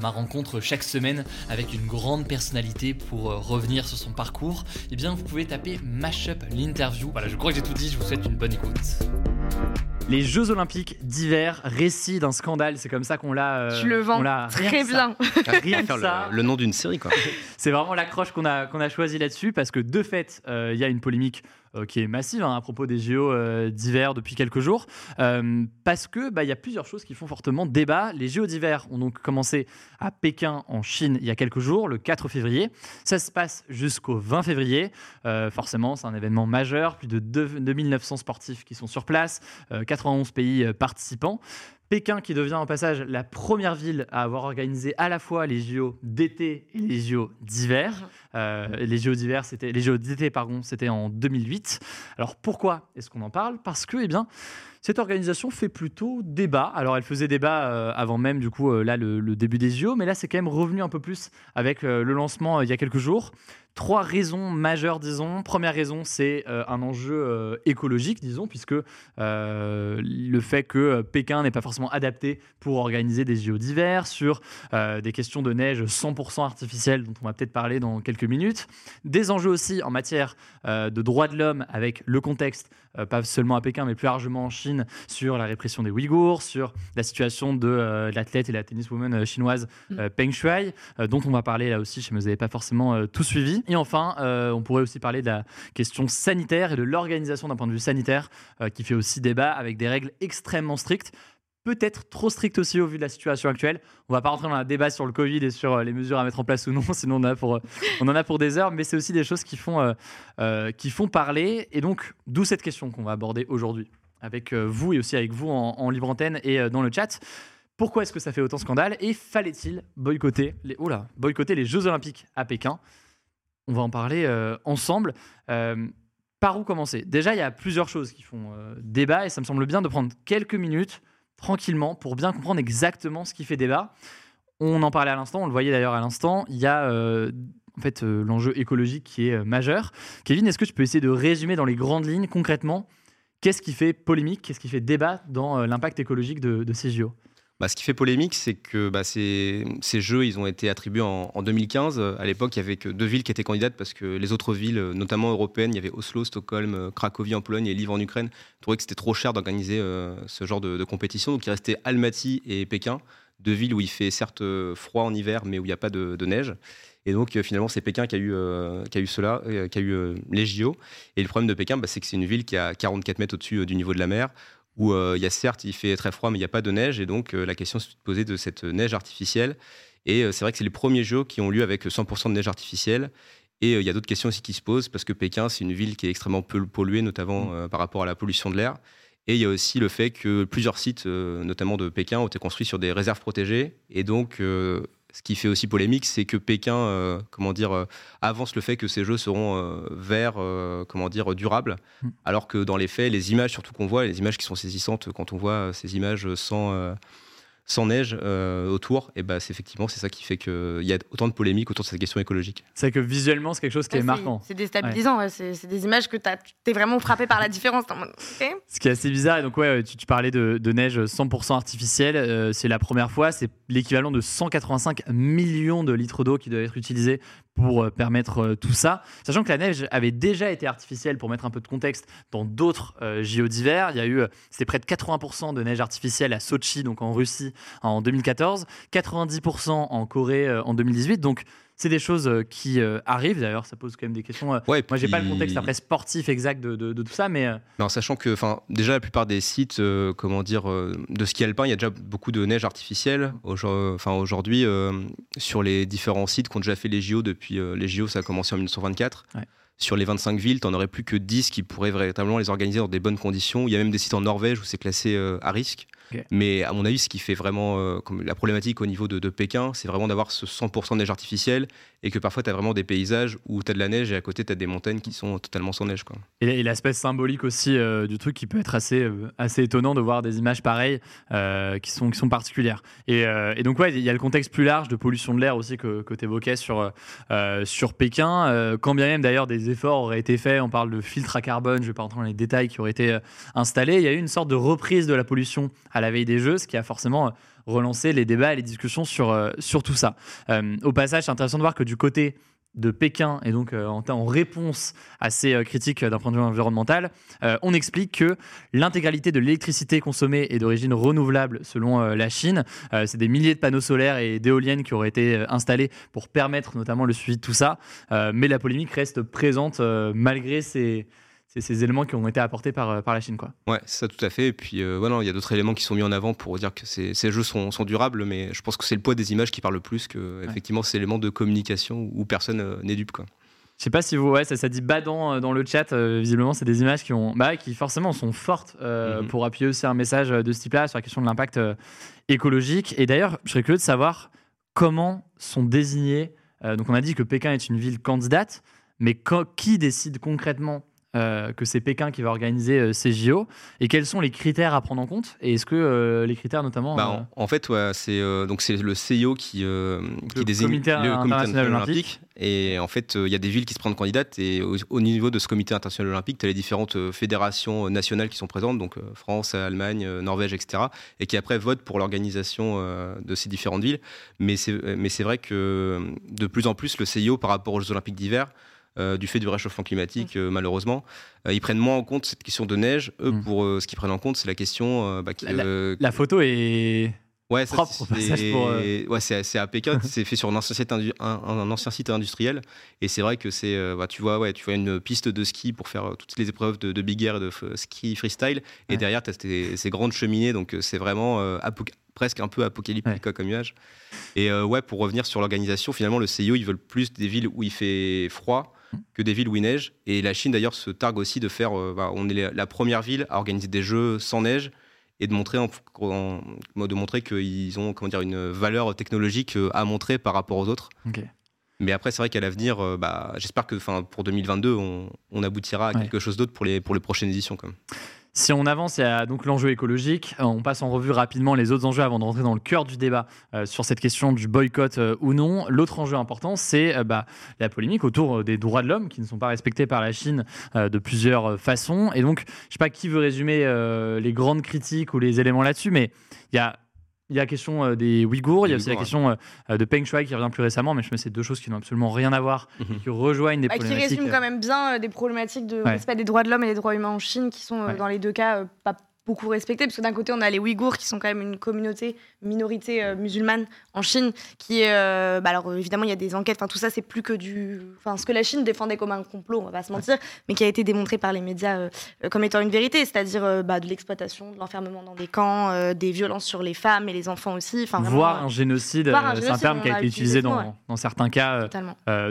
ma rencontre chaque semaine avec une grande personnalité pour euh, revenir sur son parcours, eh bien vous pouvez taper Mashup l'interview. Voilà, je crois que j'ai tout dit, je vous souhaite une bonne écoute. Les Jeux Olympiques d'hiver, récit d'un scandale, c'est comme ça qu'on l'a. euh, tu le vends très bien. Rien que ça. Le, nom d'une série, quoi. c'est vraiment l'accroche qu'on a, qu'on a choisi là-dessus parce que de fait, euh, il y a une polémique euh, qui est massive hein, à propos des JO euh, d'hiver depuis quelques jours, euh, parce que bah, il y a plusieurs choses qui font fortement débat. Les JO d'hiver ont donc commencé à Pékin en Chine il y a quelques jours, le 4 février. Ça se passe jusqu'au 20 février. forcément, c'est un événement majeur. Plus de 2900 sportifs qui sont sur place, 91 pays participants. Pékin qui devient en passage la première ville à avoir organisé à la fois les JO d'été et les JO d'hiver. Euh, les JO d'hiver, c'était les JO d'été, pardon, c'était en 2008. Alors pourquoi est-ce qu'on en parle? Parce que, eh bien, cette organisation fait plutôt débat. Alors, elle faisait débat euh, avant même, du coup, euh, là, le, début des JO, mais là, c'est quand même revenu un peu plus avec le lancement il y a quelques jours. Trois raisons majeures, disons. Première raison, c'est un enjeu écologique, disons, puisque le fait que Pékin n'est pas forcément adapté pour organiser des JO d'hiver, sur des questions de neige 100% artificielle, dont on va peut-être parler dans quelques minutes. Des enjeux aussi en matière de droits de l'homme, avec le contexte, pas seulement à Pékin, mais plus largement en Chine sur la répression des Ouïghours, sur la situation de euh, l'athlète et la tenniswoman euh, chinoise mm. euh, Peng Shuai, dont on va parler là aussi, je ne vous avais pas forcément tout suivi. Et enfin, on pourrait aussi parler de la question sanitaire et de l'organisation d'un point de vue sanitaire, qui fait aussi débat avec des règles extrêmement strictes peut-être trop strictes aussi au vu de la situation actuelle. On va pas rentrer dans un débat sur le Covid et sur les mesures à mettre en place ou non, sinon pour, on en a pour des heures, mais c'est aussi des choses qui font, qui font parler. Et donc, d'où cette question qu'on va aborder aujourd'hui avec euh, vous et aussi avec vous en, libre antenne et euh, dans le chat. Pourquoi est-ce que ça fait autant scandale et fallait-il boycotter les, oh boycotter les Jeux Olympiques à Pékin? On va en parler euh, ensemble. par où commencer? Déjà, il y a plusieurs choses qui font débat et ça me semble bien de prendre quelques minutes tranquillement pour bien comprendre exactement ce qui fait débat. On en parlait à l'instant, on le voyait d'ailleurs à l'instant. Il y a en fait l'enjeu écologique qui est majeur. Kevin, est-ce que tu peux essayer de résumer dans les grandes lignes concrètement Qu'est-ce qui fait polémique, qu'est-ce qui fait débat dans euh, l'impact écologique de, ces JO bah, ce qui fait polémique, c'est que bah, ces, jeux, ils ont été attribués en, 2015. À l'époque, il n'y avait que deux villes qui étaient candidates parce que les autres villes, notamment européennes, il y avait Oslo, Stockholm, euh, Cracovie en Pologne et Lviv en Ukraine, trouvaient que c'était trop cher d'organiser euh, ce genre de, compétition. Donc il restait Almaty et Pékin, deux villes où il fait certes froid en hiver, mais où il n'y a pas de neige. Et donc, euh, finalement, c'est Pékin qui a eu, euh, cela, euh, qui a eu les JO. Et le problème de Pékin, bah, c'est que c'est une ville qui a 44 mètres au-dessus du niveau de la mer, où il y a certes, il fait très froid, mais il n'y a pas de neige. Et donc, la question se posait de cette neige artificielle. Et c'est vrai que c'est les premiers Jeux qui ont lieu avec 100% de neige artificielle. Et il y a d'autres questions aussi qui se posent, parce que Pékin, c'est une ville qui est extrêmement peu polluée, notamment mmh. par rapport à la pollution de l'air. Et il y a aussi le fait que plusieurs sites, notamment de Pékin, ont été construits sur des réserves protégées. Et donc, ce qui fait aussi polémique, c'est que Pékin, euh, comment dire, euh, avance le fait que ces jeux seront euh, verts, comment dire, durables, hmm. alors que dans les faits, les images, surtout qu'on voit, les images qui sont saisissantes quand on voit ces images sans sans neige euh, autour, et bah, c'est effectivement c'est ça qui fait qu'il y a autant de polémiques autour de cette question écologique. C'est que visuellement c'est quelque chose qui est, marquant. C'est déstabilisant, c'est des images que tu es vraiment frappé par la différence. Ce qui est assez bizarre, et donc ouais, tu, parlais de, neige 100% artificielle, euh, c'est la première fois, c'est l'équivalent de 185 millions de litres d'eau qui doivent être utilisés pour euh, permettre euh, tout ça. Sachant que la neige avait déjà été artificielle, pour mettre un peu de contexte, dans d'autres euh, JO d'hiver. Il y a eu, c'était près de 80% de neige artificielle à Sochi, donc en Russie, en 2014, 90% en Corée en 2018. Donc c'est des choses euh, qui euh, arrivent. D'ailleurs, ça pose quand même des questions. euh, Ouais, moi, j'ai pas le contexte après sportif exact de, de- de tout ça, mais en sachant que, enfin, déjà la plupart des sites, comment dire, de ski alpin, il y a déjà beaucoup de neige artificielle. Enfin, aujourd'hui, sur les différents sites qui ont déjà fait les JO depuis les JO, ça a commencé en 1924. Ouais. Sur les 25 villes, t'en aurais plus que 10 qui pourraient véritablement les organiser dans des bonnes conditions. Il y a même des sites en Norvège où c'est classé euh, à risque. Mais à mon avis, ce qui fait vraiment euh, comme la problématique au niveau de, de Pékin, c'est vraiment d'avoir ce 100% de neige artificielle et que parfois tu as vraiment des paysages où tu as de la neige et à côté tu as des montagnes qui sont totalement sans neige. Quoi. Et, et l'aspect symbolique aussi euh, du truc qui peut être assez, euh, assez étonnant de voir des images pareilles qui, sont, qui sont particulières. Et, et donc, ouais, il y a le contexte plus large de pollution de l'air aussi que, que tu évoquais sur, sur Pékin. Quand bien même d'ailleurs des efforts auraient été faits, on parle de filtres à carbone, je ne vais pas rentrer dans les détails qui auraient été installés. Il y a eu une sorte de reprise de la pollution à la veille des Jeux, ce qui a forcément euh, relancé les débats et les discussions sur, euh, sur tout ça. Euh, au passage, c'est intéressant de voir que du côté de Pékin et donc en, réponse à ces critiques d'un point de vue environnemental, on explique que l'intégralité de l'électricité consommée est d'origine renouvelable selon la Chine. C'est des milliers de panneaux solaires et d'éoliennes qui auraient été installés pour permettre notamment le suivi de tout ça. Mais la polémique reste présente malgré ces, ces, ces éléments qui ont été apportés par, euh, par la Chine. Quoi. Ouais, c'est ça tout à fait. Et puis, euh, ouais, non, il y a d'autres éléments qui sont mis en avant pour dire que ces, ces jeux sont, sont durables, mais je pense que c'est le poids des images qui parle le plus que, effectivement, ces éléments de communication où personne euh, n'est dupe. Quoi. Je sais pas si vous, ouais, ça, ça dit badant euh, dans le chat. euh, visiblement, c'est des images qui ont, bah, qui forcément sont fortes euh, Mhm. pour appuyer aussi un message de ce type-là sur la question de l'impact euh, écologique. Et d'ailleurs, je serais curieux de savoir comment sont désignés. euh, donc, on a dit que Pékin est une ville candidate, mais quand- qui décide concrètement euh, que c'est Pékin qui va organiser euh, ces JO et quels sont les critères à prendre en compte? Et est-ce que euh, les critères, notamment, Bah, en, en fait, ouais, c'est donc c'est le CIO qui, euh, qui Le désigne Comité international olympique. Et en fait, il y a des villes qui se prennent candidates. Et au, au niveau de ce Comité international olympique, tu as les différentes fédérations nationales qui sont présentes, donc France, Allemagne, Norvège, etc. Et qui après votent pour l'organisation de ces différentes villes. Mais c'est mais c'est vrai que de plus en plus, le CIO, par rapport aux Jeux olympiques d'hiver, euh, du fait du réchauffement climatique, euh, malheureusement, euh, ils prennent moins en compte cette question de neige. Eux, Mm. pour euh, ce qu'ils prennent en compte, c'est la question euh, bah, qui, La- photo est. Ouais, propre, c'est- passage, pour, euh, ouais, c'est c'est à Pékin, c'est fait sur un ancien site, indu- un, un ancien site industriel. Et c'est vrai que c'est, euh, bah, tu vois, ouais, tu vois une piste de ski pour faire toutes les épreuves de, de big air et de ski freestyle. Et Ouais. derrière, tu as ces, ces grandes cheminées, donc c'est vraiment euh, presque un peu apocalyptique Ouais. comme image. Et euh, ouais, pour revenir sur l'organisation, finalement, le CIO, ils veulent plus des villes où il fait froid que des villes où il neige. Et la Chine, d'ailleurs, se targue aussi de faire, euh, bah, on est la- première ville à organiser des jeux sans neige et de montrer, en, en- de montrer qu'ils ont comment dire, une valeur technologique euh, à montrer par rapport aux autres. Mais après, c'est vrai qu'à l'avenir, euh, bah, j'espère que pour 2022, on, on aboutira à Ouais. quelque chose d'autre pour les, pour les prochaines éditions. Quand même. Si on avance, il y a donc l'enjeu écologique. Euh, On passe en revue rapidement les autres enjeux avant de rentrer dans le cœur du débat euh, sur cette question du boycott euh, ou non. L'autre enjeu important, c'est bah, la polémique autour des droits de l'homme qui ne sont pas respectés par la Chine de plusieurs façons. Et donc, je ne sais pas qui veut résumer les grandes critiques ou les éléments là-dessus, mais il y a. Il y a la question euh, des Ouïghours, il y a aussi la question euh, de Peng Shuai qui revient plus récemment, mais je me c'est deux choses qui n'ont absolument rien à voir et Mhm. qui rejoignent des Bah, qui problématiques. résume quand même bien euh, des problématiques de Ouais. respect des droits de l'homme et des droits humains en Chine qui sont euh, Ouais. dans les deux cas euh, pas beaucoup respectés parce que d'un côté on a les Ouïghours qui sont quand même une communauté minorité euh, musulmane en Chine qui est euh, bah, alors euh, évidemment il y a des enquêtes enfin tout ça c'est plus que du enfin ce que la Chine défendait comme un complot on va pas se mentir mais qui a été démontré par les médias euh, comme étant une vérité c'est-à-dire bah, de l'exploitation de l'enfermement dans des camps des violences sur les femmes et les enfants aussi enfin euh, un génocide, c'est un terme qui a été utilisé dans, ouais. dans certains cas.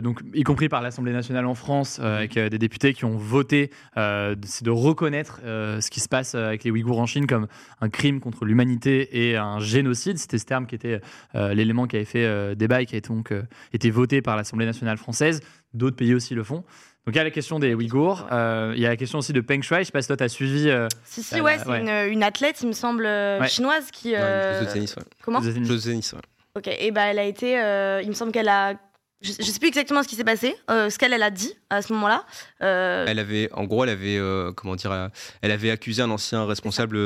donc, y compris par l'Assemblée nationale en France, avec des députés qui ont voté, c'est de reconnaître ce qui se passe avec les Ouïghours en Chine comme un crime contre l'humanité et un génocide. C'était ce terme qui était euh, l'élément qui avait fait euh, débat et qui a donc euh, été voté par l'Assemblée nationale française. D'autres pays aussi le font. Donc il y a la question des Ouïghours, euh, il y a la question aussi de Peng Shuai. Je sais pas si toi tu as suivi. euh, si si ouais c'est ouais. une, une athlète il me semble Ouais. chinoise qui Ouais, une joueuse de tennis. ouais. comment. Joueuse de tennis, ouais. Ok, et bah elle a été, euh, il me semble qu'elle a, je, je sais plus exactement ce qui s'est passé, euh, ce qu'elle elle a dit à ce moment-là. Euh, Elle avait, en gros, elle avait, euh, comment dire, elle avait accusé un ancien responsable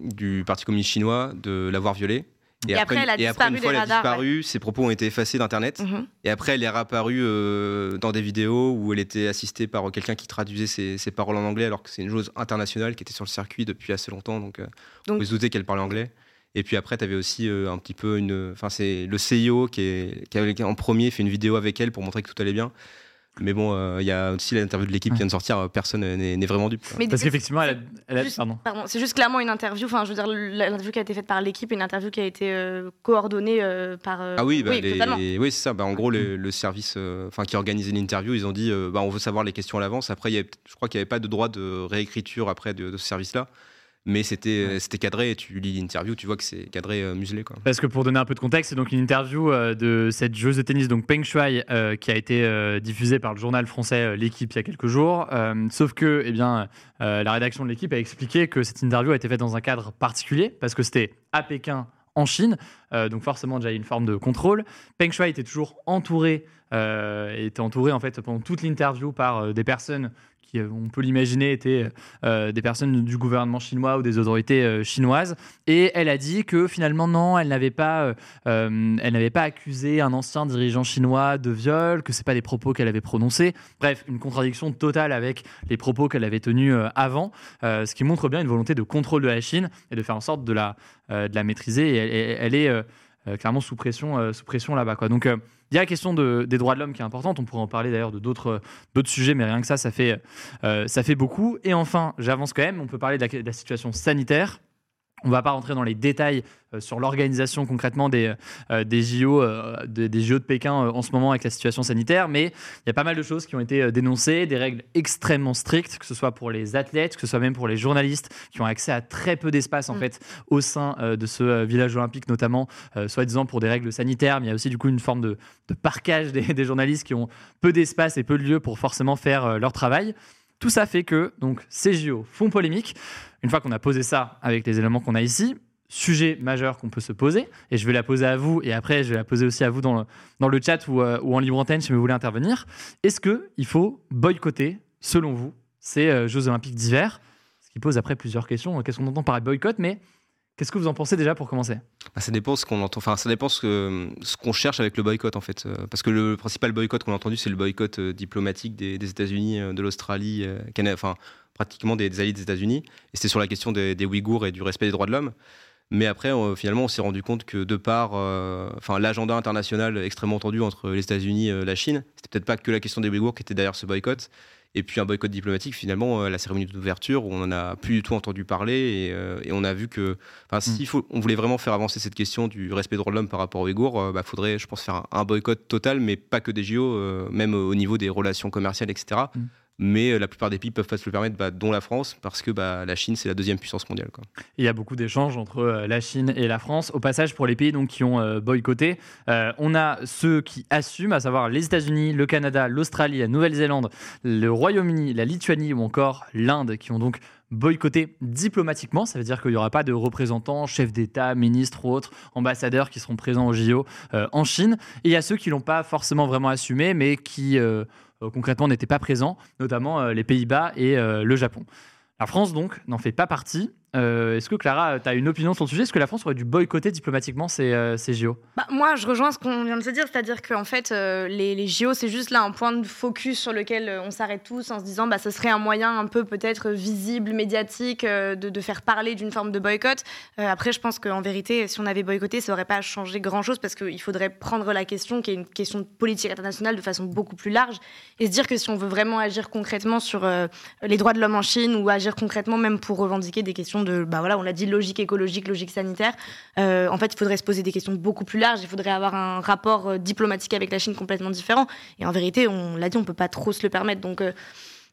du Parti communiste chinois de l'avoir violée. Et après, elle a et après, une fois elle a radars, disparu, ses propos ont été effacés d'Internet. Mhm. Et après, elle est réapparue dans des vidéos où elle était assistée par quelqu'un qui traduisait ses, ses paroles en anglais, alors que c'est une joueuse internationale qui était sur le circuit depuis assez longtemps. Donc, Donc- on peut se douter qu'elle parlait anglais. Et puis après, tu avais aussi euh, un petit peu une. Enfin, c'est le CIO qui, est, qui avait en premier fait une vidéo avec elle pour montrer que tout allait bien. Mais bon, euh, il y a aussi l'interview de l'équipe qui vient de sortir, euh, personne n'est vraiment dupe. Mais Parce qu'effectivement, elle a, elle a- juste- pardon. Pardon, c'est juste clairement une interview. Enfin, je veux dire, l'interview qui a été faite par l'équipe, une interview qui a été euh, coordonnée euh, par. euh, Ah oui, bah, les- oui c'est ça. Bah, en gros, le, le service euh, enfin, qui a organisé l'interview, ils ont dit euh, bah, on veut savoir les questions à l'avance. Après, il y avait je crois qu'il n'y avait pas de droit de réécriture après de, de ce service-là. Mais c'était c'était cadré et tu lis l'interview, tu vois que c'est cadré euh, muselé. Quoi. Parce que pour donner un peu de contexte, c'est donc une interview euh, de cette joueuse de tennis, donc Peng Shuai, euh, qui a été euh, diffusée par le journal français euh, L'équipe il y a quelques jours. Euh, sauf que, eh bien, euh, la rédaction de l'équipe a expliqué que cette interview a été faite dans un cadre particulier, parce que c'était à Pékin, en Chine, euh, donc forcément déjà une forme de contrôle. Peng Shuai était toujours entouré, euh, était entouré en fait pendant toute l'interview par euh, des personnes qui, euh, on peut l'imaginer, étaient euh, des personnes du gouvernement chinois ou des autorités euh, chinoises. Et elle a dit que finalement, non, elle n'avait pas, euh, euh, elle n'avait pas accusé un ancien dirigeant chinois de viol, que c'est pas des propos qu'elle avait prononcés. Bref, une contradiction totale avec les propos qu'elle avait tenus euh, avant, euh, ce qui montre bien une volonté de contrôle de la Chine et de faire en sorte de la, euh, de la maîtriser. Et elle, elle- est euh, euh, clairement sous pression, euh, sous pression là-bas. Quoi. Donc, euh, il y a la question de- des droits de l'homme qui est importante. On pourrait en parler d'ailleurs de d'autres d'autres sujets, mais rien que ça, ça fait, euh, ça fait beaucoup. Et enfin, j'avance quand même. On peut parler de la situation sanitaire. On ne va pas rentrer dans les détails euh, sur l'organisation concrètement des, euh, des, JO, euh, de- des JO de Pékin en ce moment avec la situation sanitaire, mais il y a pas mal de choses qui ont été dénoncées, des règles extrêmement strictes, que ce soit pour les athlètes, que ce soit même pour les journalistes, qui ont accès à très peu d'espace en Mm. fait au sein de ce village olympique, notamment, soi-disant pour des règles sanitaires, mais il y a aussi du coup une forme de, de parquage des, des journalistes qui ont peu d'espace et peu de lieu pour forcément faire leur travail. Tout ça fait que donc ces JO font polémique. Une fois qu'on a posé ça avec les éléments qu'on a ici, sujet majeur qu'on peut se poser, et je vais la poser à vous, et après je vais la poser aussi à vous dans le, dans le chat ou, euh, en libre antenne si vous voulez intervenir. Est-ce qu'il faut boycotter, selon vous, ces euh, Jeux Olympiques d'hiver? Ce qui pose après plusieurs questions. Qu'est-ce qu'on entend par boycott? Mais qu'est-ce que vous en pensez déjà pour commencer? Bah, ça dépend ce qu'on entend. Enfin, ça dépend ce que- qu'on cherche avec le boycott en fait. Euh, Parce que le principal boycott qu'on a entendu, c'est le boycott euh, diplomatique des, États-Unis, euh, de l'Australie, enfin pratiquement des, alliés des États-Unis. Et c'était sur la question des, des Ouïghours et du respect des droits de l'homme. Mais après, euh, finalement, on s'est rendu compte que de par enfin, l'agenda international extrêmement tendu entre les États-Unis et la Chine, c'était peut-être pas que la question des Ouïghours qui était derrière ce boycott. Et puis un boycott diplomatique, finalement, euh, la cérémonie d'ouverture, on en a plus du tout entendu parler et, euh, et on a vu que, enfin, s'il faut, on voulait vraiment faire avancer cette question du respect des droits de l'homme par rapport aux Ouïghours, il faudrait, je pense, faire un, un boycott total, mais pas que des JO, euh, même au niveau des relations commerciales, etc. Mm. Mais euh, la plupart des pays peuvent pas se le permettre, bah, dont la France, parce que bah, la Chine, c'est la deuxième puissance mondiale. Il y a beaucoup d'échanges entre euh, la Chine et la France. Au passage, pour les pays donc, qui ont euh, boycotté, on a ceux qui assument, à savoir les États-Unis, le Canada, l'Australie, la Nouvelle-Zélande, le Royaume-Uni, la Lituanie ou encore l'Inde, qui ont donc boycotté diplomatiquement. Ça veut dire qu'il n'y aura pas de représentants, chefs d'État, ministres ou autres ambassadeurs qui seront présents au JO en Chine. Et il y a ceux qui l'ont pas forcément vraiment assumé, mais qui concrètement n'étaient pas présents, notamment euh, les Pays-Bas et euh, le Japon. La France, donc, n'en fait pas partie. Euh, Est-ce que Clara, tu as une opinion sur le sujet? Est-ce que la France aurait dû boycotter diplomatiquement ces, euh, ces JO Bah, moi, je rejoins ce qu'on vient de se dire, c'est-à-dire qu'en fait, euh, les, les JO, c'est juste là un point de focus sur lequel euh, on s'arrête tous en se disant, bah, ce serait un moyen un peu peut-être visible, médiatique, de, de faire parler d'une forme de boycott. Après, je pense qu'en vérité, si on avait boycotté, ça n'aurait pas changé grand-chose parce qu'il faudrait prendre la question, qui est une question de politique internationale, de façon beaucoup plus large, et se dire que si on veut vraiment agir concrètement sur les droits de l'homme en Chine ou agir concrètement même pour revendiquer des questions de, bah voilà, on l'a dit, logique écologique, logique sanitaire, euh, en fait, il faudrait se poser des questions beaucoup plus larges. Il faudrait avoir un rapport euh, diplomatique avec la Chine complètement différent. Et en vérité, on l'a dit, on peut pas trop se le permettre. Donc, euh,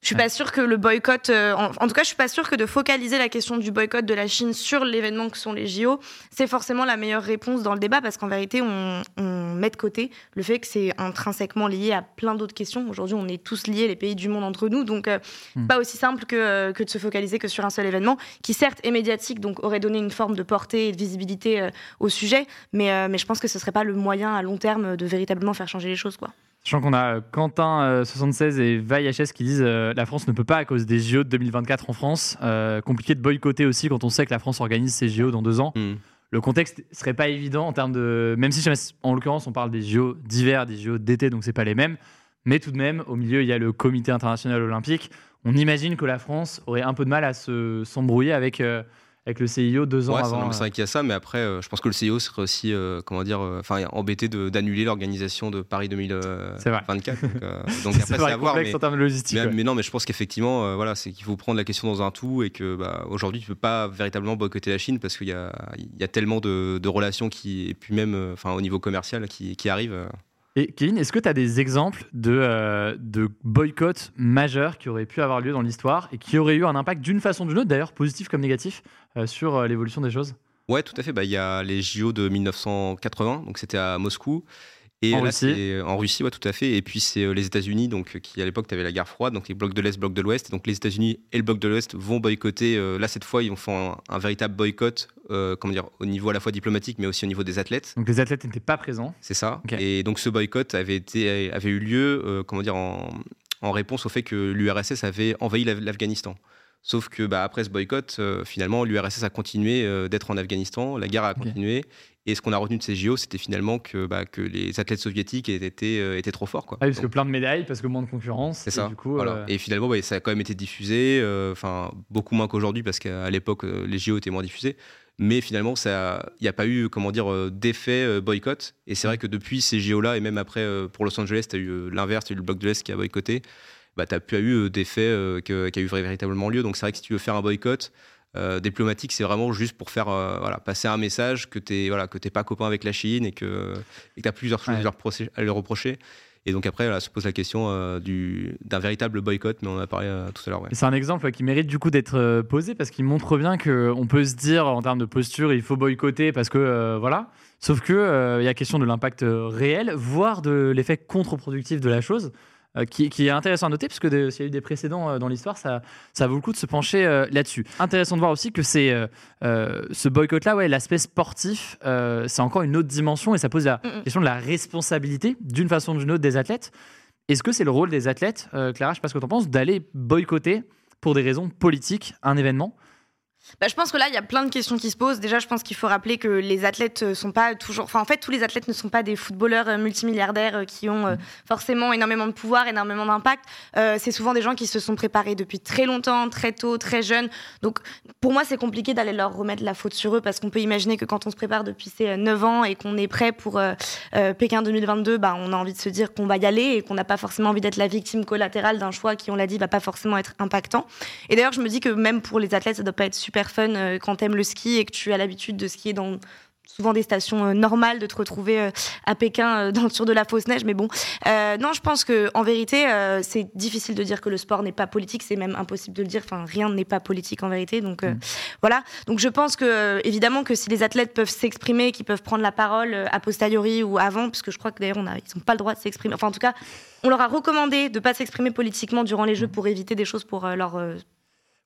je suis pas sûre que le boycott, euh, en, en tout cas, je suis pas sûre que de focaliser la question du boycott de la Chine sur l'événement que sont les JO, c'est forcément la meilleure réponse dans le débat parce qu'en vérité, on, on met de côté le fait que c'est intrinsèquement lié à plein d'autres questions. Aujourd'hui, on est tous liés, les pays du monde entre nous, donc euh, Hmm. pas aussi simple que, euh, que de se focaliser que sur un seul événement qui certes est médiatique, donc aurait donné une forme de portée et de visibilité euh, au sujet, mais, mais je pense que ce serait pas le moyen à long terme de véritablement faire changer les choses. Quoi. Sachant qu'on a euh, Quentin76 et VaillHS qui disent euh, la France ne peut pas à cause des JO de 2024 en France. Euh, compliqué de boycotter aussi quand on sait que la France organise ses JO dans deux ans. Mm. le contexte serait pas évident en termes de. Même si, en l'occurrence, on parle des JO d'hiver, des JO d'été, donc c'est pas les mêmes. Mais tout de même, au milieu, il y a le Comité international olympique. On imagine que la France aurait un peu de mal à se s'embrouiller avec. Euh, avec le CIO deux ans avant. C'est vrai qu'il y a ça, mais après, euh, je pense que le CIO serait aussi, euh, comment dire, enfin, embêté d'annuler l'organisation de Paris 2024. donc, après, c'est à voir. Mais, en termes de logistique, mais, non, mais je pense qu'effectivement, voilà, c'est qu'il faut prendre la question dans un tout et que bah, aujourd'hui, tu peux pas véritablement boycotter la Chine parce qu'il y a, y a tellement de, de, relations qui, et puis même, enfin, au niveau commercial, qui, qui arrivent. Et Kevin, est-ce que tu as des exemples de, euh, de boycotts majeurs qui auraient pu avoir lieu dans l'histoire et qui auraient eu un impact d'une façon ou d'une autre, d'ailleurs positif comme négatif, euh, sur euh, l'évolution des choses? Ouais, tout à fait. Bah, il y a les JO de 1980, donc c'était à Moscou. Et en Russie En Russie, ouais, tout à fait. Et puis, c'est euh, les États-Unis, donc, euh, qui à l'époque, tu avais la guerre froide, donc les blocs de l'Est, blocs de l'Ouest. Donc, les États-Unis et le bloc de l'Ouest vont boycotter. Euh, là, cette fois, ils vont faire un, véritable boycott, comment dire, au niveau à la fois diplomatique, mais aussi au niveau des athlètes. Donc, les athlètes n'étaient pas présents. C'est ça. Et donc, ce boycott avait, été, avait eu lieu, comment dire, en, en, réponse au fait que l'URSS avait envahi l'Afghanistan. Sauf que bah, après ce boycott, finalement, l'URSS a continué d'être en Afghanistan, la guerre a continué, et ce qu'on a retenu de ces JO, c'était finalement que, bah, que les athlètes soviétiques étaient, euh, étaient trop forts. Quoi. Ah parce que plein de médailles, parce que moins de concurrence. C'est ça. Du coup, euh, Et finalement, ça a quand même été diffusé, euh, enfin beaucoup moins qu'aujourd'hui, parce qu'à l'époque, les JO étaient moins diffusés. Mais finalement, il n'y a pas eu comment dire, d'effet boycott. Et c'est vrai que depuis ces JO-là, et même après pour Los Angeles, tu as eu l'inverse, tu as eu le bloc de l'Est qui a boycotté. Bah, tu n'as plus eu d'effet qui a eu véritablement lieu. Donc c'est vrai que si tu veux faire un boycott, euh, diplomatique, c'est vraiment juste pour faire euh, voilà, passer un message que tu n'es voilà, que pas copain avec la Chine et que tu as plusieurs choses à, leur reprocher. Et donc après, là, se pose la question euh, d'un véritable boycott, mais on en a parlé tout à l'heure. C'est un exemple qui mérite du coup d'être posé parce qu'il montre bien qu'on peut se dire en termes de posture, il faut boycotter parce que voilà. Sauf que il y a question de l'impact réel, voire de l'effet contre-productif de la chose. Euh, qui, est intéressant à noter, parce que s'il y a eu des précédents euh, dans l'histoire, ça, ça vaut le coup de se pencher euh, là-dessus. Intéressant de voir aussi que c'est ce boycott-là, ouais, l'aspect sportif, c'est encore une autre dimension et ça pose la question de la responsabilité, d'une façon ou d'une autre, des athlètes. Est-ce que c'est le rôle des athlètes, Clara, je ne sais pas ce que tu en penses, d'aller boycotter pour des raisons politiques un événement? Bah, je pense que là, il y a plein de questions qui se posent. Déjà, je pense qu'il faut rappeler que les athlètes euh, sont pas toujours. Enfin, en fait, tous les athlètes ne sont pas des footballeurs euh, multimilliardaires euh, qui ont mm. forcément énormément de pouvoir, énormément d'impact. c'est souvent des gens qui se sont préparés depuis très longtemps, très tôt, très jeunes. Donc, pour moi, c'est compliqué d'aller leur remettre la faute sur eux parce qu'on peut imaginer que quand on se prépare depuis ses 9 ans et qu'on est prêt pour Pékin 2022, bah, on a envie de se dire qu'on va y aller et qu'on n'a pas forcément envie d'être la victime collatérale d'un choix qui, on l'a dit, va pas forcément être impactant. Et d'ailleurs, je me dis que même pour les athlètes, ça doit pas être super fun euh, quand t'aimes le ski et que tu as l'habitude de skier dans souvent des stations euh, normales de te retrouver euh, à Pékin dans, sur de la fausse neige. Mais bon, non, je pense que en vérité, c'est difficile de dire que le sport n'est pas politique. C'est même impossible de le dire. Enfin, rien n'est pas politique en vérité. Donc mm. voilà. Donc je pense que évidemment que si les athlètes peuvent s'exprimer, qu'ils peuvent prendre la parole a posteriori ou avant, parce que je crois que d'ailleurs on a, ils n'ont pas le droit de s'exprimer. Enfin, en tout cas, on leur a recommandé de pas s'exprimer politiquement durant les Jeux pour éviter des choses pour leur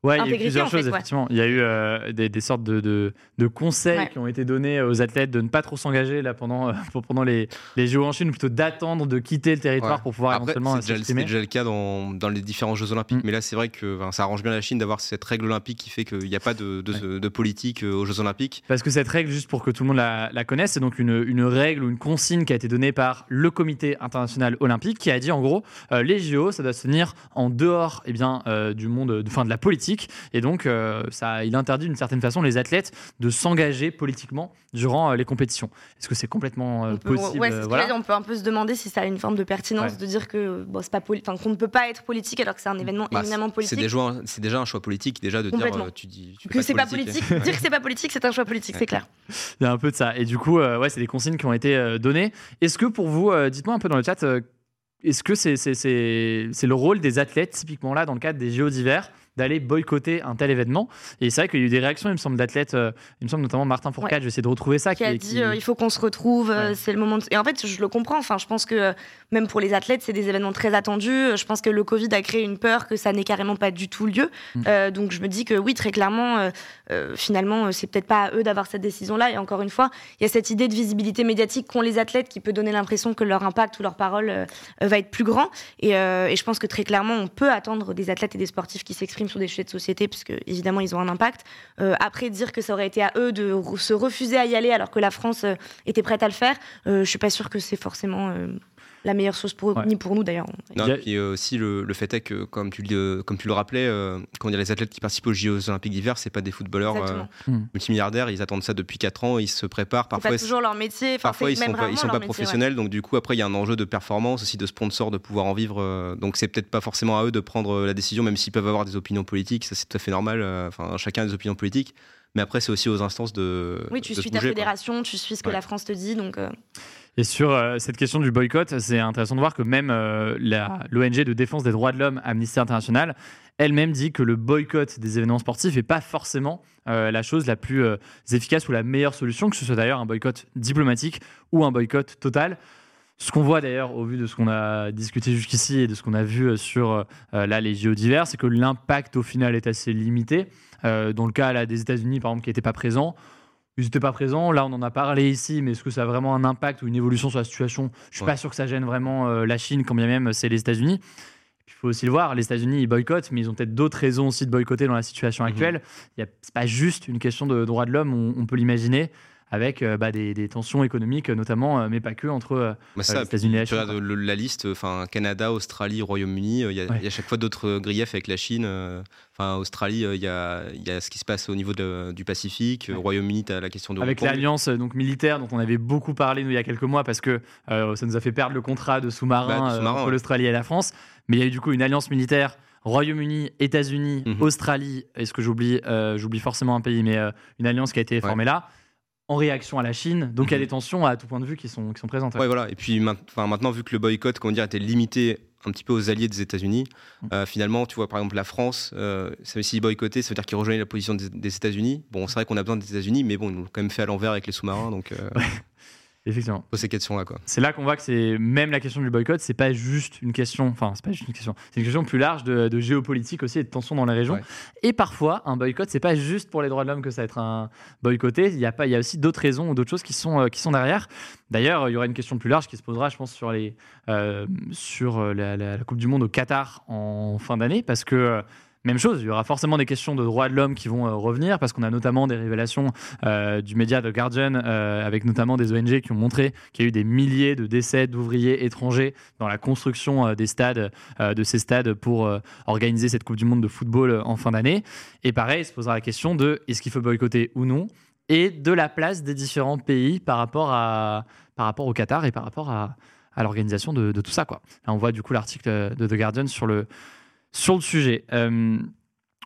Ouais, il y a eu plusieurs choses, effectivement. Il y a eu euh, des, des, sortes de, de, de conseils qui ont été donnés aux athlètes de ne pas trop s'engager là pendant, euh, pendant les, les Jeux en Chine, ou plutôt d'attendre de quitter le territoire pour pouvoir éventuellement s'exprimer. C'est déjà le cas dans, dans, les différents Jeux Olympiques, mm. mais là c'est vrai que ça arrange bien la Chine d'avoir cette règle olympique qui fait qu'il n'y a pas de, de, politique euh, aux Jeux Olympiques. Parce que cette règle, juste pour que tout le monde la, la connaisse, c'est donc une, une, règle ou une consigne qui a été donnée par le Comité international olympique qui a dit en gros, les JO, ça doit se tenir en dehors eh bien, du monde, de, de la politique. Et donc, euh, ça, il interdit d'une certaine façon les athlètes de s'engager politiquement durant euh, les compétitions. Est-ce que c'est complètement euh, possible voilà. On peut un peu se demander si ça a une forme de pertinence de dire que bon, pas qu'on ne peut pas être politique alors que c'est un événement bah, éminemment politique. C'est déjà, un choix politique déjà de dire tu dis que c'est pas politique. dire que c'est pas politique, c'est un choix politique, c'est clair. Il y a un peu de ça. Et du coup, ouais, c'est des consignes qui ont été données. Est-ce que pour vous, dites-moi un peu dans le chat, est-ce que c'est c'est le rôle des athlètes typiquement là dans le cadre des JO d'hiver d'aller boycotter un tel événement. Et c'est vrai qu'il y a eu des réactions, il me semble, d'athlètes, euh, il me semble notamment Martin Fourcade, je vais essayer de retrouver ça. Qui, a dit euh, il faut qu'on se retrouve, euh, c'est le moment. Et en fait, je le comprends. Enfin, je pense que même pour les athlètes, c'est des événements très attendus. Je pense que le Covid a créé une peur que ça n'ait carrément pas du tout lieu. Mm. donc je me dis que oui, très clairement, finalement, c'est peut-être pas à eux d'avoir cette décision-là. Et encore une fois, il y a cette idée de visibilité médiatique qu'ont les athlètes qui peut donner l'impression que leur impact ou leur parole va être plus grand. Et, et, je pense que très clairement, on peut attendre des athlètes et des sportifs qui s'expriment sur des sujets de société, puisque évidemment ils ont un impact. Euh, après, dire que ça aurait été à eux de se refuser à y aller alors que la France euh, était prête à le faire, euh, je suis pas sûre que c'est forcément la meilleure chose pour eux, Ouais. ni pour nous d'ailleurs. Non, a- et puis euh, aussi le, le fait est que, comme tu, le- comme tu le rappelais, euh, quand il y a les athlètes qui participent aux Jeux Olympiques d'hiver, c'est pas des footballeurs euh, Hmm. multimilliardaires, ils attendent ça depuis 4 ans, ils se préparent. C'est Parfois, pas toujours leur métier. parfois c'est ils sont pas, ils sont pas métier, ouais. professionnels, donc du coup après il y a un enjeu de performance aussi de sponsors de pouvoir en vivre. euh, donc c'est peut-être pas forcément à eux de prendre euh, la décision, même s'ils peuvent avoir des opinions politiques, ça c'est tout à fait normal. euh, Enfin chacun a des opinions politiques, mais après c'est aussi aux instances de. Oui, tu de se suis ta bouger, quoi. fédération, tu suis ce que Ouais. la France te dit, donc. euh, Et sur euh, cette question du boycott, c'est intéressant de voir que même euh, l'ONG de défense des droits de l'homme, Amnesty International, elle-même dit que le boycott des événements sportifs n'est pas forcément euh, la chose la plus efficace ou la meilleure solution, que ce soit d'ailleurs un boycott diplomatique ou un boycott total. Ce qu'on voit d'ailleurs au vu de ce qu'on a discuté jusqu'ici et de ce qu'on a vu sur là, les JO d'hiver, c'est que l'impact au final est assez limité. Dans le cas là, des États-Unis, par exemple, qui n'étaient pas présents, ils n'étaient pas présents. Là, on en a parlé ici, mais est-ce que ça a vraiment un impact ou une évolution sur la situation? Je suis Ouais. pas sûr que ça gêne vraiment euh, la Chine, quand bien même c'est les États-Unis. Il faut aussi le voir, les États-Unis ils boycottent, mais ils ont peut-être d'autres raisons aussi de boycotter dans la situation Mhm. actuelle. Y a- C'est pas juste une question de droits de l'homme, on, on peut l'imaginer, avec euh, bah, des, des tensions économiques, notamment, euh, mais pas que entre euh, Bah, Euh, ça, les États-Unis et la Chine, regardes le- la liste, enfin Canada, Australie, Royaume-Uni, euh, il y, a- Ouais. chaque fois d'autres euh, griefs avec la Chine. euh, Enfin, Australie, euh, il y, a, il y a ce qui se passe au niveau de- du Pacifique. euh, Ouais. Royaume-Uni, tu as la question de avec l'alliance euh, donc militaire dont on avait beaucoup parlé nous il y a quelques mois parce que euh, ça nous a fait perdre le contrat de sous-marin Bah, euh, entre ouais. l'Australie et la France. Mais il y a eu du coup une alliance militaire Royaume-Uni, États-Unis, Mhm. Australie. Est-ce que j'oublie euh, J'oublie forcément un pays, mais euh, une alliance qui a été formée là en réaction à la Chine. Donc il y a Mhm. des tensions à tout point de vue qui sont, qui sont présentes. Ouais, voilà. Et puis enfin, maintenant, vu que le boycott, comment dire, était limité un petit peu aux alliés des États-Unis, Mm. euh, finalement, tu vois, par exemple, la France, euh, s'ils boycottaient, ça veut dire qu'ils rejoignaient la position des, des États-Unis. Bon, c'est vrai qu'on a besoin des États-Unis, mais bon, ils l'ont quand même fait à l'envers avec les sous-marins, donc euh, Effectivement. pose ces questions-là, quoi. C'est là qu'on voit que c'est même la question du boycott, c'est pas juste une question, enfin c'est pas juste une question, c'est une question plus large de, de géopolitique aussi et de tensions dans les régions. Ouais. Et parfois, un boycott, c'est pas juste pour les droits de l'homme que ça va être un boycotté. Il y a pas, il y a aussi d'autres raisons ou d'autres choses qui sont euh, qui sont derrière. D'ailleurs, il y aura une question plus large qui se posera, je pense, sur les euh, sur euh, la, la- la Coupe du Monde au Qatar en fin d'année, parce que même chose, il y aura forcément des questions de droits de l'homme qui vont euh, revenir, parce qu'on a notamment des révélations euh, du média The Guardian, euh, avec notamment des ONG qui ont montré qu'il y a eu des milliers de décès d'ouvriers étrangers dans la construction des stades, de ces stades pour organiser cette Coupe du Monde de football en fin d'année. Et pareil, il se posera la question de est-ce qu'il faut boycotter ou non, et de la place des différents pays par rapport, à, par rapport au Qatar et par rapport à, l'organisation de, de tout ça. Quoi. Là, on voit du coup l'article de The Guardian sur le, sur le sujet. Euh,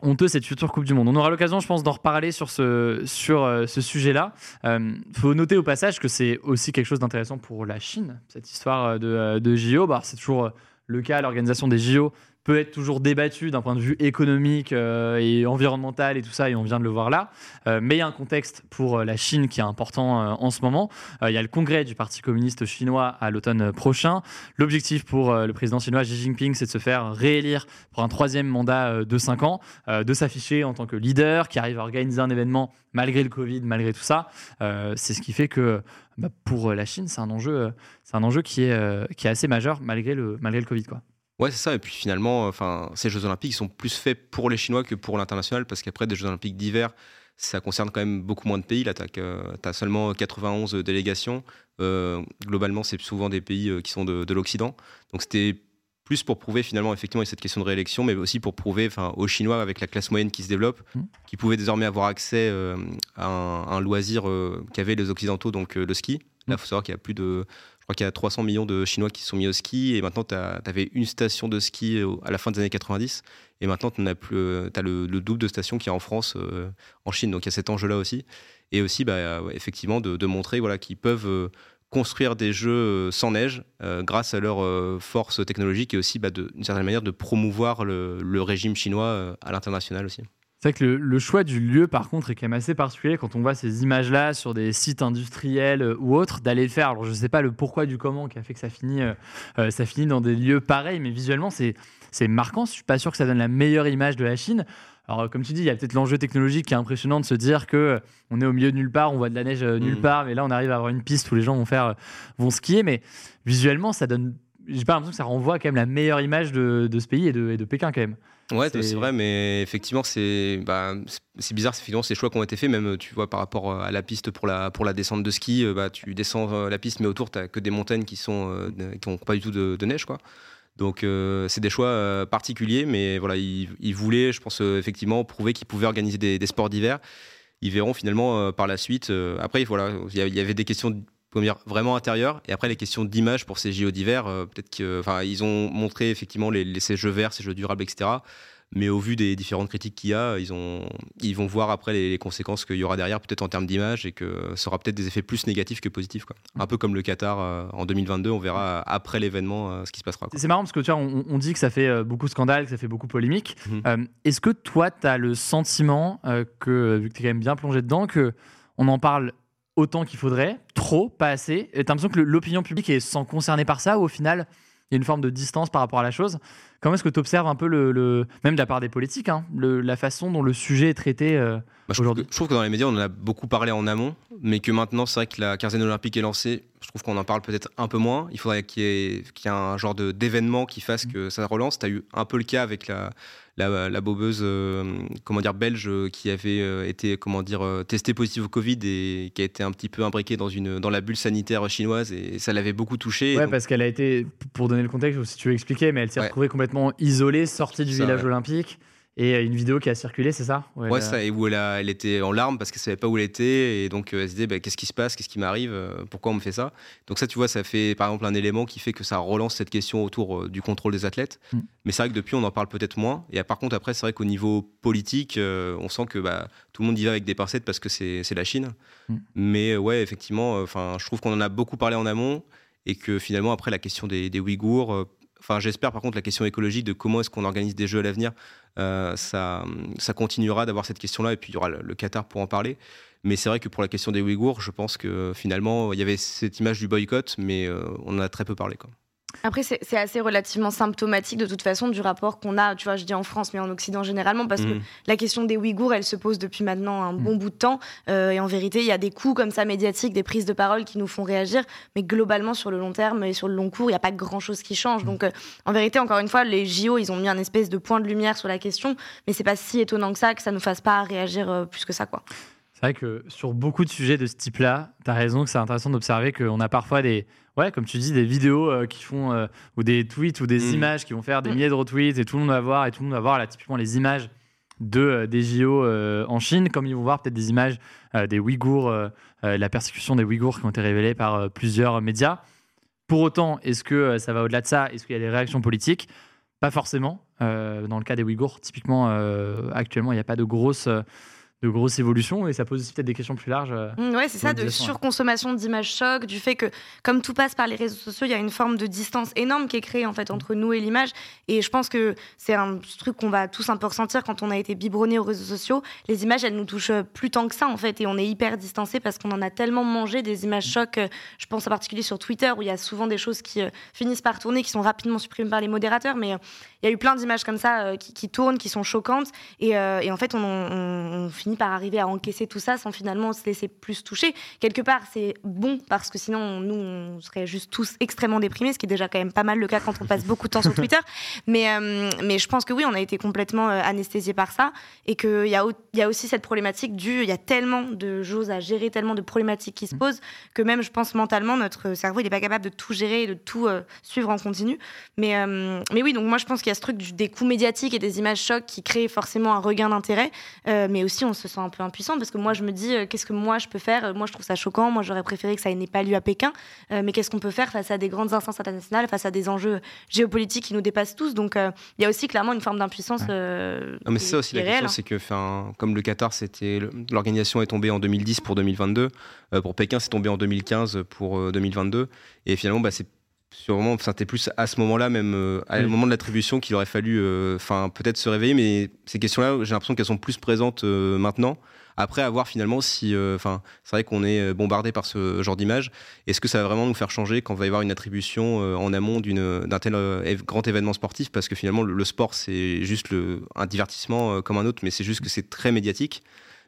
honteux cette future Coupe du Monde. On aura l'occasion, je pense, d'en reparler sur ce, sur, euh, ce sujet-là. Il faut noter au passage que c'est aussi quelque chose d'intéressant pour la Chine, cette histoire euh, de, euh, de JO. Bah, c'est toujours euh, le cas, l'organisation des JO peut être toujours débattue d'un point de vue économique euh, et environnemental et tout ça, et on vient de le voir là. Euh, mais il y a un contexte pour euh, la Chine qui est important en ce moment. Il y a le congrès du Parti communiste chinois à l'automne prochain. L'objectif pour le président chinois Xi Jinping, c'est de se faire réélire pour un troisième mandat de 5 ans, de s'afficher en tant que leader qui arrive à organiser un événement malgré le Covid, malgré tout ça. C'est ce qui fait que bah, pour la Chine, c'est un enjeu, c'est un enjeu qui est, qui est assez majeur malgré le, malgré le Covid. Quoi. Ouais, c'est ça. Et puis finalement, enfin, ces Jeux Olympiques sont plus faits pour les Chinois que pour l'international, parce qu'après des Jeux Olympiques d'hiver, ça concerne quand même beaucoup moins de pays. Là, tu as, seulement 91 délégations. Euh, globalement, c'est souvent des pays euh, qui sont de, de l'Occident. Donc c'était plus pour prouver finalement effectivement cette question de réélection, mais aussi pour prouver aux Chinois avec la classe moyenne qui se développe, Mmh. qui pouvaient désormais avoir accès euh, à un, un loisir euh, qu'avaient les Occidentaux, donc le ski. Là, il faut savoir qu'il y a plus de, je crois qu'il y a 300 millions de Chinois qui sont mis au ski, et maintenant tu avais une station de ski au- à la fin des années 90, et maintenant tu as, plus, euh, t'as le, le double de stations qu'il y a en France, euh, en Chine. Donc il y a cet enjeu-là aussi, et aussi bah, effectivement de, montrer voilà, qu'ils peuvent euh, construire des jeux euh, sans neige euh, grâce à leur euh, force technologique et aussi bah, d'une certaine manière de promouvoir le, régime chinois euh, à l'international aussi. C'est vrai que le, le choix du lieu, par contre, est quand même assez particulier quand on voit ces images-là sur des sites industriels euh, ou autres, d'aller le faire. Alors, je ne sais pas le pourquoi du comment qui a fait que ça finit, euh, euh, ça finit dans des lieux pareils, mais visuellement, c'est c'est marquant. Je suis pas sûr que ça donne la meilleure image de la Chine. Alors, comme tu dis, il y a peut-être l'enjeu technologique qui est impressionnant de se dire que on est au milieu de nulle part, on voit de la neige nulle Mhm. part, mais là, on arrive à avoir une piste où les gens vont faire, vont skier. Mais visuellement, ça donne. J'ai pas l'impression que ça renvoie quand même la meilleure image de, de ce pays et de, et de Pékin quand même. Ouais, C'est- vrai, mais effectivement, c'est bah, bizarre, c'est effectivement ces choix qui ont été faits, même tu vois par rapport à la piste pour la, pour la descente de ski, euh, bah, tu descends euh, la piste, mais autour, tu que des montagnes qui sont euh, qui n'ont pas du tout de, de neige. Quoi. Donc euh, c'est des choix euh, particuliers, mais voilà, ils, ils voulaient, je pense, euh, effectivement, prouver qu'ils pouvaient organiser des, des sports d'hiver. Ils verront finalement euh, par la suite. euh, après, voilà, il y avait des questions dire, vraiment intérieures, et après les questions d'image pour ces JO d'hiver, euh, peut-être que, enfin, ils ont montré effectivement les, les- ces jeux verts, ces jeux durables, etc. Mais au vu des différentes critiques qu'il y a, ils, ont, ils vont voir après les, les conséquences qu'il y aura derrière, peut-être en termes d'image, et que ça aura peut-être des effets plus négatifs que positifs. Quoi. Un peu comme le Qatar euh, en 2022, on verra après l'événement euh, ce qui se passera. C'est marrant parce que tu vois, on, on dit que ça fait euh, beaucoup scandale, que ça fait beaucoup polémique. Mhm. Euh, Est-ce que toi, tu as le sentiment euh, que, vu que tu es quand même bien plongé dedans, que on en parle autant qu'il faudrait, trop, pas assez. Tu as l'impression que l'opinion publique est sans concernée par ça ou au final, il y a une forme de distance par rapport à la chose Comment est-ce que tu observes un peu, le, le- même de la part des politiques, hein, le- la façon dont le sujet est traité euh, Bah, Aujourd'hui? je trouve que dans les médias, on en a beaucoup parlé en amont, mais que maintenant, c'est vrai que la quinzaine olympique est lancée. Je trouve qu'on en parle peut-être un peu moins. Il faudrait qu'il y ait, qu'il y ait un genre d'événement qui fasse que ça relance. Tu as eu un peu le cas avec la, la, la bobeuse euh, comment dire, belge euh, qui avait euh, été comment dire, testée positive au Covid et qui a été un petit peu imbriquée dans, une, dans la bulle sanitaire chinoise et ça l'avait beaucoup touché. Et Ouais, donc- parce qu'elle a été, pour donner le contexte, si tu veux expliquer, mais elle s'est Ouais. retrouvée complètement isolée, sortie du Ça, village ouais. olympique. Et euh, une vidéo qui a circulé, c'est ça? Elle Ouais, a- ça, et où elle, a- elle était en larmes parce qu'elle savait pas où elle était, et donc euh, elle se disait bah, qu'est-ce qui se passe, qu'est-ce qui m'arrive, euh, pourquoi on me fait ça? Donc ça, tu vois, ça fait par exemple un élément qui fait que ça relance cette question autour du contrôle des athlètes. Mm. Mais c'est vrai que depuis, on en parle peut-être moins. Et euh, par contre, après, c'est vrai qu'au niveau politique, euh, on sent que bah, tout le monde y va avec des pincettes parce que c'est la Chine. Mm. Mais ouais, effectivement, enfin, je trouve qu'on en a beaucoup parlé en amont, et que finalement, après, la question des, des Ouïghours. J'espère par contre la question écologique de comment est-ce qu'on organise des jeux à l'avenir, euh, ça, continuera d'avoir cette question-là, et puis il y aura le, le Qatar pour en parler. Mais c'est vrai que pour la question des Ouïghours, je pense que finalement, il y avait cette image du boycott, mais euh, on en a très peu parlé. Quoi. Après, c'est assez relativement symptomatique de toute façon du rapport qu'on a, tu vois, je dis en France, mais en Occident généralement, parce que Mhm. la question des Ouïghours, elle se pose depuis maintenant un Mm. bon bout de temps. euh, et en vérité, il y a des coups comme ça médiatiques, des prises de parole qui nous font réagir. Mais globalement, sur le long terme et sur le long cours, il n'y a pas grand-chose qui change. Mm. Donc, euh, en vérité, encore une fois, les JO, ils ont mis un espèce de point de lumière sur la question. Mais c'est pas si étonnant que ça, que ça nous fasse pas réagir euh, plus que ça, quoi. C'est vrai que sur beaucoup de sujets de ce type-là, tu as raison que c'est intéressant d'observer qu'on a parfois des, ouais, comme tu dis, des vidéos euh, qui font, euh, ou des tweets ou des Mm. images qui vont faire des Mm. milliers de retweets et tout le monde va voir, et tout le monde va voir là, typiquement les images de, euh, des JO euh, en Chine, comme ils vont voir peut-être des images euh, des Ouïghours, euh, euh, la persécution des Ouïghours qui ont été révélées par euh, plusieurs médias. Pour autant, est-ce que euh, ça va au-delà de ça? Est-ce qu'il y a des réactions politiques? Pas forcément. Euh, dans le cas des Ouïghours, typiquement, euh, actuellement, il n'y a pas de grosses, euh, de grosses évolutions et ça pose aussi peut-être des questions plus larges. euh. Mm, Ouais, c'est ça, de ouais. surconsommation d'images chocs, du fait que, comme tout passe par les réseaux sociaux, il y a une forme de distance énorme qui est créée en fait entre nous et l'image. Et je pense que c'est un truc qu'on va tous un peu ressentir quand on a été biberonné aux réseaux sociaux. Les images, elles nous touchent plus tant que ça en fait, et on est hyper distancé parce qu'on en a tellement mangé des images chocs. euh, Je pense en particulier sur Twitter où il y a souvent des choses qui euh, finissent par tourner, qui sont rapidement supprimées par les modérateurs, mais euh, il y a eu plein d'images comme ça euh, qui, qui tournent, qui sont choquantes, et, euh, et en fait, on, on- on finit par arriver à encaisser tout ça sans finalement se laisser plus toucher. Quelque part, c'est bon parce que sinon, nous, on serait juste tous extrêmement déprimés, ce qui est déjà quand même pas mal le cas quand on passe beaucoup de temps sur Twitter. Mais, euh, mais je pense que oui, on a été complètement euh, anesthésiés par ça et qu'il y, a y a aussi cette problématique du. Il y a tellement de choses à gérer, tellement de problématiques qui se posent que même, je pense, mentalement, notre cerveau, il n'est pas capable de tout gérer et de tout euh, suivre en continu. Mais, euh, mais oui, donc moi, je pense qu'il y a ce truc du- des coups médiatiques et des images chocs qui créent forcément un regain d'intérêt. Mais aussi, on se sent un peu impuissant parce que moi, je me dis, euh, qu'est-ce que moi, je peux faire? Euh, Moi, je trouve ça choquant. Moi, j'aurais préféré que ça n'ait pas lieu à Pékin. Euh, mais qu'est-ce qu'on peut faire face à des grandes instances internationales, face à des enjeux géopolitiques qui nous dépassent tous? Donc, il y a aussi clairement une forme d'impuissance. Non, mais c'est ça aussi la question, réelle, hein. c'est que, enfin, comme le Qatar, c'était l'organisation est tombée en 2010 pour 2022, euh, pour Pékin, c'est tombé en 2015 pour euh, 2022, et finalement, bah, c'est sûrement, c'était plus à ce moment-là, même euh, à le Oui. moment de l'attribution, qu'il aurait fallu, euh, peut-être se réveiller, mais ces questions-là, j'ai l'impression qu'elles sont plus présentes euh, maintenant. Après, à voir finalement si, euh, enfin, c'est vrai qu'on est bombardé par ce genre d'image. Est-ce que ça va vraiment nous faire changer quand il va y avoir une attribution en amont d'un tel grand événement sportif? Parce que finalement, le, le sport, c'est juste le, un divertissement comme un autre, mais c'est juste que c'est très médiatique.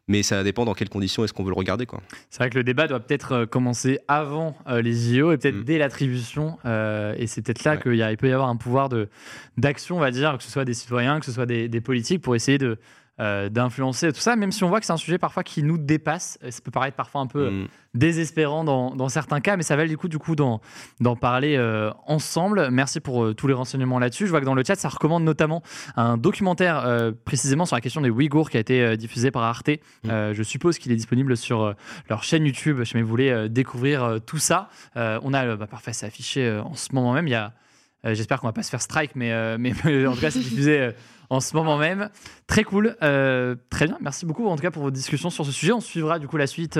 Mais ça dépend dans quelles conditions est-ce qu'on veut le regarder. Quoi. C'est vrai que le débat doit peut-être euh, commencer avant euh, les JO et peut-être Mm. dès l'attribution. euh, et c'est peut-être là Ouais. qu'il y a- il peut y avoir un pouvoir de, d'action, on va dire, que ce soit des citoyens, que ce soit des, des politiques, pour essayer de, euh, d'influencer tout ça, même si on voit que c'est un sujet parfois qui nous dépasse. Euh, Ça peut paraître parfois un peu Mm. désespérant dans, dans certains cas, mais ça valait du coup, du coup d'en, d'en parler euh, ensemble. Merci pour euh, tous les renseignements là-dessus. Je vois que dans le chat, ça recommande notamment un documentaire euh, précisément sur la question des Ouïghours qui a été euh, diffusé par Arte. Mm. Euh, je suppose qu'il est disponible sur euh, leur chaîne YouTube. Si vous voulez euh, découvrir euh, tout ça, Euh, on a, euh, bah, parfait, c'est affiché euh, en ce moment même. Il y a, euh, j'espère qu'on va pas se faire strike, mais, euh, en tout cas, c'est diffusé. euh, en ce moment même. Très cool. Très bien. Merci beaucoup en tout cas pour vos discussions sur ce sujet. On suivra du coup la suite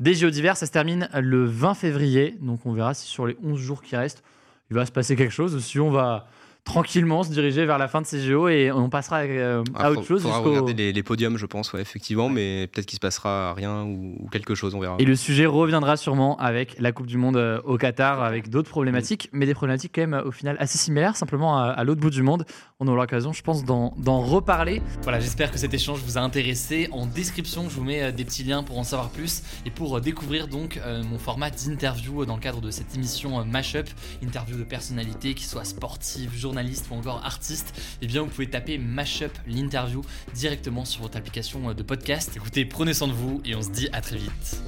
des JO d'hiver. Ça se termine le 20 février. Donc on verra si sur les 11 jours qui restent, il va se passer quelque chose ou si on va tranquillement se diriger vers la fin de ces JO et on passera euh, Ah, à autre chose jusqu'au- regarder les, les podiums, je pense, ouais, effectivement, mais peut-être qu'il se passera rien ou, ou quelque chose, on verra. Et le sujet reviendra sûrement avec la Coupe du Monde euh, au Qatar, avec d'autres problématiques, mais des problématiques quand même euh, au final assez similaires, simplement à, à l'autre bout du monde. On aura l'occasion, je pense, d'en reparler. Voilà, j'espère que cet échange vous a intéressé. En description, je vous mets euh, des petits liens pour en savoir plus et pour euh, découvrir donc euh, mon format d'interview dans le cadre de cette émission Mashup, interview de personnalités qui soient sportives, journalistes ou encore artistes. Eh bien, vous pouvez taper Mashup l'interview directement sur votre application de podcast. Écoutez, prenez soin de vous et on se dit à très vite.